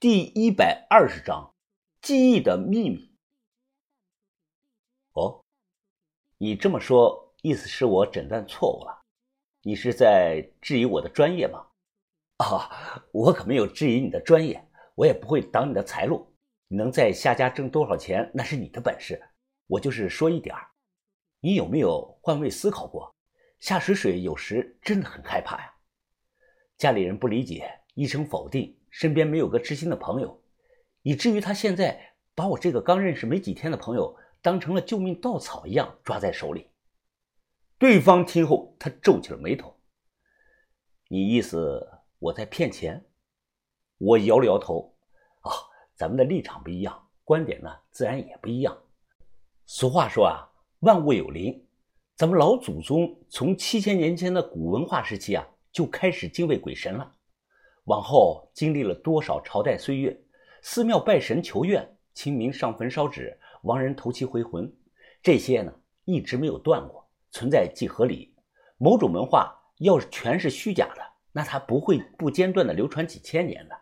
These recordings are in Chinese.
第一百二十章记忆的秘密。哦，你这么说，意思是我诊断错误了？你是在质疑我的专业吗？啊，我可没有质疑你的专业，我也不会挡你的财路。能在夏家挣多少钱，那是你的本事。我就是说一点儿，你有没有换位思考过？夏水水有时真的很害怕呀，家里人不理解，一声否定。身边没有个知心的朋友，以至于他现在把我这个刚认识没几天的朋友当成了救命稻草一样抓在手里。对方听后，他皱起了眉头：“你意思我在骗钱？”我摇了摇头：“啊，咱们的立场不一样，观点呢自然也不一样。俗话说啊，万物有灵，咱们老祖宗从七千年前的古文化时期啊就开始敬畏鬼神了。”往后经历了多少朝代岁月，寺庙拜神求愿，清明上坟烧纸，亡人头七回魂，这些呢一直没有断过，存在即合理。某种文化要是全是虚假的，那它不会不间断的流传几千年的。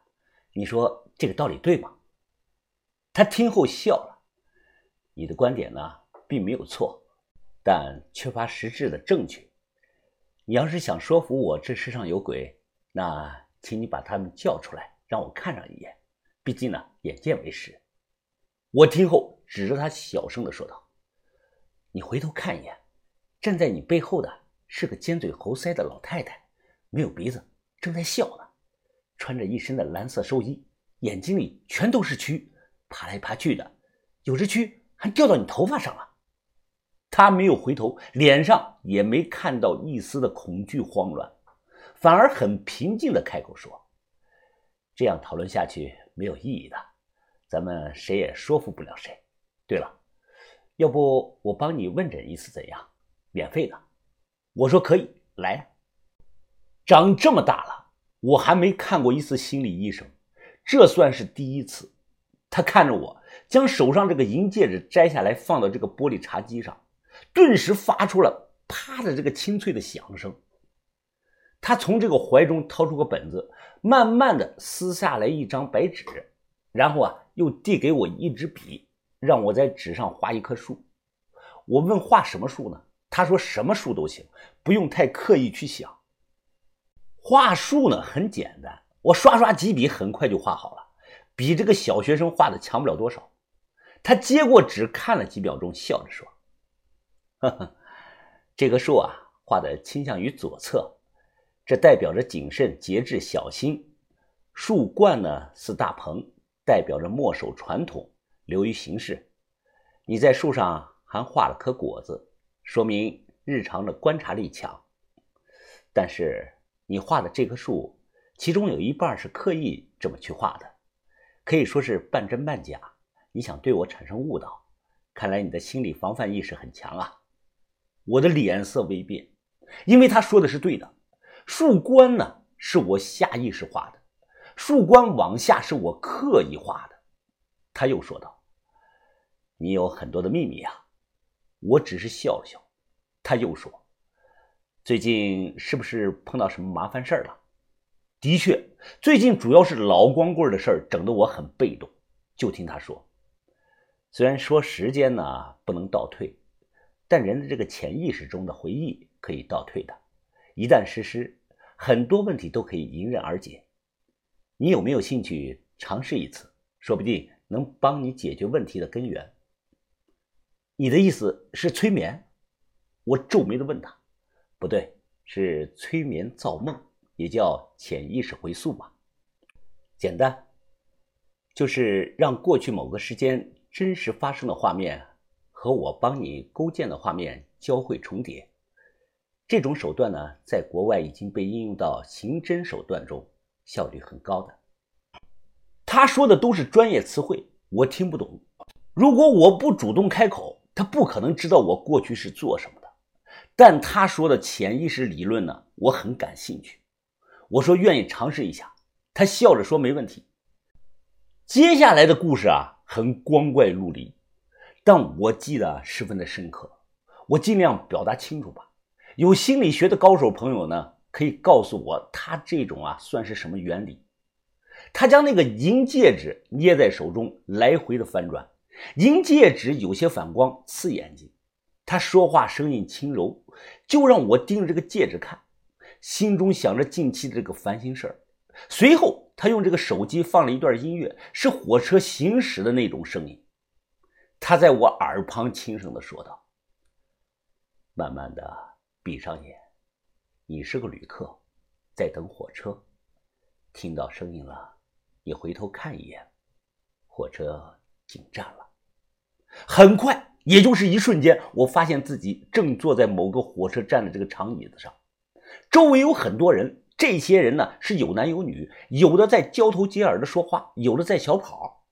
你说这个道理对吗？他听后笑了。你的观点呢并没有错，但缺乏实质的证据。你要是想说服我这世上有鬼，那。请你把他们叫出来，让我看上一眼。毕竟呢，眼见为实。我听后指着他小声的说道：“你回头看一眼，站在你背后的是个尖嘴猴腮的老太太，没有鼻子，正在笑呢。穿着一身的蓝色寿衣，眼睛里全都是蛆，爬来爬去的，有只蛆还掉到你头发上了。”他没有回头，脸上也没看到一丝的恐惧慌乱。反而很平静的开口说：“这样讨论下去没有意义的，咱们谁也说服不了谁。对了，要不我帮你问诊一次怎样？免费的。”我说：“可以，来。”长这么大了，我还没看过一次心理医生，这算是第一次。他看着我，将手上这个银戒指摘下来，放到这个玻璃茶几上，顿时发出了“啪”的这个清脆的响声。他从这个怀中掏出个本子，慢慢的撕下来一张白纸，然后啊，又递给我一支笔，让我在纸上画一棵树。我问画什么树呢？他说什么树都行，不用太刻意去想。画树呢很简单，我刷刷几笔，很快就画好了，比这个小学生画的强不了多少。他接过纸看了几秒钟，笑着说：“呵呵，这棵树啊，画的倾向于左侧。”这代表着谨慎、节制、小心。树冠呢似大棚，代表着墨守传统、流于形式。你在树上还画了颗果子，说明日常的观察力强。但是你画的这棵树，其中有一半是刻意这么去画的，可以说是半真半假。你想对我产生误导，看来你的心理防范意识很强啊！我的脸色微变，因为他说的是对的。树冠呢，是我下意识画的；树冠往下是我刻意画的。他又说道：“你有很多的秘密啊。”我只是笑了笑。他又说：“最近是不是碰到什么麻烦事儿了？”的确，最近主要是老光棍的事儿，整得我很被动。就听他说：“虽然说时间呢不能倒退，但人的这个潜意识中的回忆可以倒退的，一旦实施。”很多问题都可以迎刃而解，你有没有兴趣尝试一次？说不定能帮你解决问题的根源。你的意思是催眠？我皱眉的问他。不对，是催眠造梦，也叫潜意识回溯吧。简单，就是让过去某个时间真实发生的画面和我帮你构建的画面交汇重叠。这种手段呢，在国外已经被应用到刑侦手段中，效率很高的。他说的都是专业词汇，我听不懂。如果我不主动开口，他不可能知道我过去是做什么的。但他说的潜意识理论呢，我很感兴趣。我说愿意尝试一下，他笑着说没问题。接下来的故事啊，很光怪陆离，但我记得十分的深刻。我尽量表达清楚吧。有心理学的高手朋友呢，可以告诉我他这种啊算是什么原理？他将那个银戒指捏在手中，来回的翻转。银戒指有些反光，刺眼睛。他说话声音轻柔，就让我盯着这个戒指看，心中想着近期的这个烦心事儿。随后，他用这个手机放了一段音乐，是火车行驶的那种声音。他在我耳旁轻声的说道：“慢慢的闭上眼，你是个旅客，在等火车，听到声音了。”你回头看一眼，火车进站了。很快，也就是一瞬间，我发现自己正坐在某个火车站的这个长椅子上，周围有很多人。这些人呢是有男有女，有的在交头接耳的说话，有的在小跑。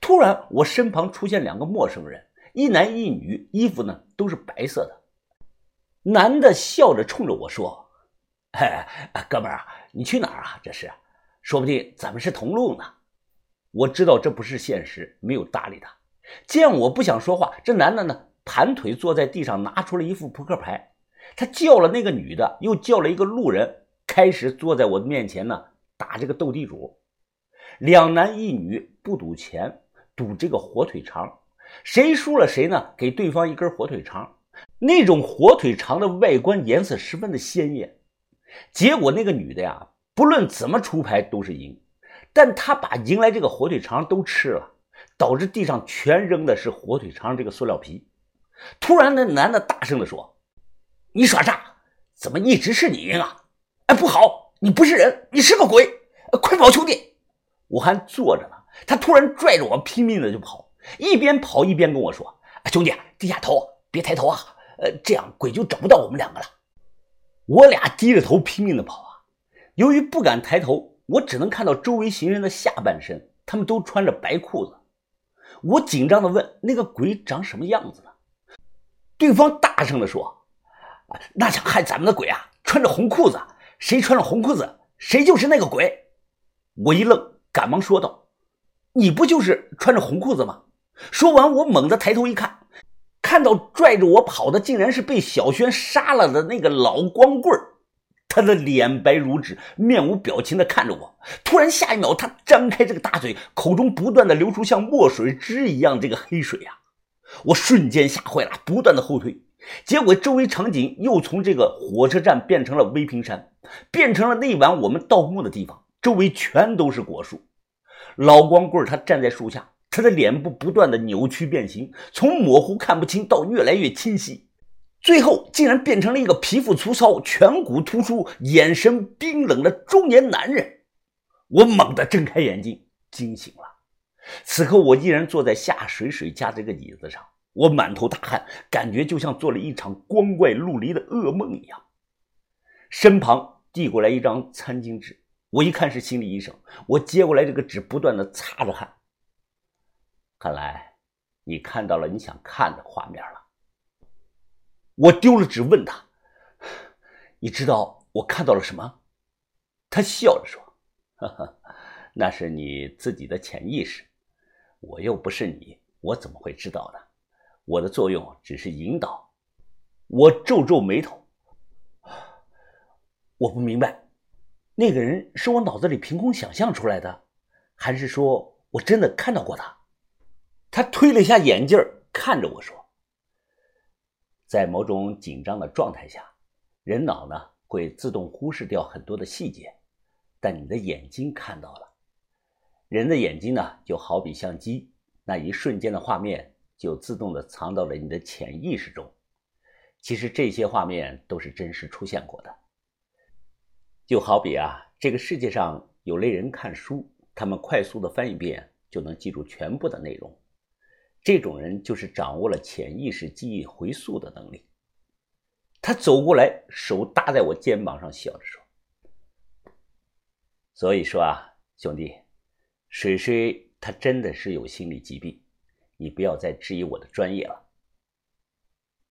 突然，我身旁出现两个陌生人，一男一女，衣服呢都是白色的。男的笑着冲着我说：“哎，哥们儿啊，你去哪儿啊？这是？”说不定咱们是同路呢。我知道这不是现实，没有搭理他。见我不想说话，这男的呢，盘腿坐在地上，拿出了一副扑克牌。他叫了那个女的，又叫了一个路人，开始坐在我的面前呢，打这个斗地主。两男一女不赌钱，赌这个火腿肠，谁输了谁呢，给对方一根火腿肠。那种火腿肠的外观颜色十分的鲜艳。结果那个女的呀。不论怎么出牌都是赢，但他把赢来这个火腿肠都吃了，导致地上全扔的是火腿肠这个塑料皮。突然，那男的大声的说：“你耍诈，怎么一直是你赢啊？哎，不好，你不是人，你是个鬼！快跑，兄弟！”我还坐着呢，他突然拽着我拼命的就跑，一边跑一边跟我说：“兄弟，低下头，别抬头啊，呃，这样鬼就找不到我们两个了。”我俩低着头拼命的跑啊。由于不敢抬头，我只能看到周围行人的下半身，他们都穿着白裤子。我紧张的问：“那个鬼长什么样子呢？”对方大声的说：“那想害咱们的鬼啊，穿着红裤子，谁穿了红裤子，谁就是那个鬼。”我一愣，赶忙说道：“你不就是穿着红裤子吗？”说完，我猛地抬头一看，看到拽着我跑的竟然是被小轩杀了的那个老光棍。他的脸白如纸，面无表情地看着我。突然，下一秒，他张开这个大嘴，口中不断地流出像墨水汁一样这个黑水啊！我瞬间吓坏了，不断的后退。结果，周围场景又从这个火车站变成了威平山，变成了那晚我们盗墓的地方，周围全都是果树。老光棍他站在树下，他的脸部不断的扭曲变形，从模糊看不清到越来越清晰。最后竟然变成了一个皮肤粗糙、颧骨突出、眼神冰冷的中年男人。我猛地睁开眼睛，惊醒了。此刻我依然坐在夏水水家这个椅子上，我满头大汗，感觉就像做了一场光怪陆离的噩梦一样。身旁递过来一张餐巾纸，我一看是心理医生，我接过来这个纸，不断的擦着汗。看来你看到了你想看的画面了。我丢了纸，问他：“你知道我看到了什么？”他笑着说：“哈哈，那是你自己的潜意识，我又不是你，我怎么会知道呢？我的作用只是引导。”我皱皱眉头，我不明白，那个人是我脑子里凭空想象出来的，还是说我真的看到过他？他推了一下眼镜，看着我说。在某种紧张的状态下，人脑呢会自动忽视掉很多的细节，但你的眼睛看到了。人的眼睛呢就好比相机，那一瞬间的画面就自动的藏到了你的潜意识中。其实这些画面都是真实出现过的。就好比啊，这个世界上有类人看书，他们快速的翻一遍就能记住全部的内容。这种人就是掌握了潜意识记忆回溯的能力。他走过来，手搭在我肩膀上，笑着说：“所以说啊，兄弟，水水他真的是有心理疾病，你不要再质疑我的专业了。”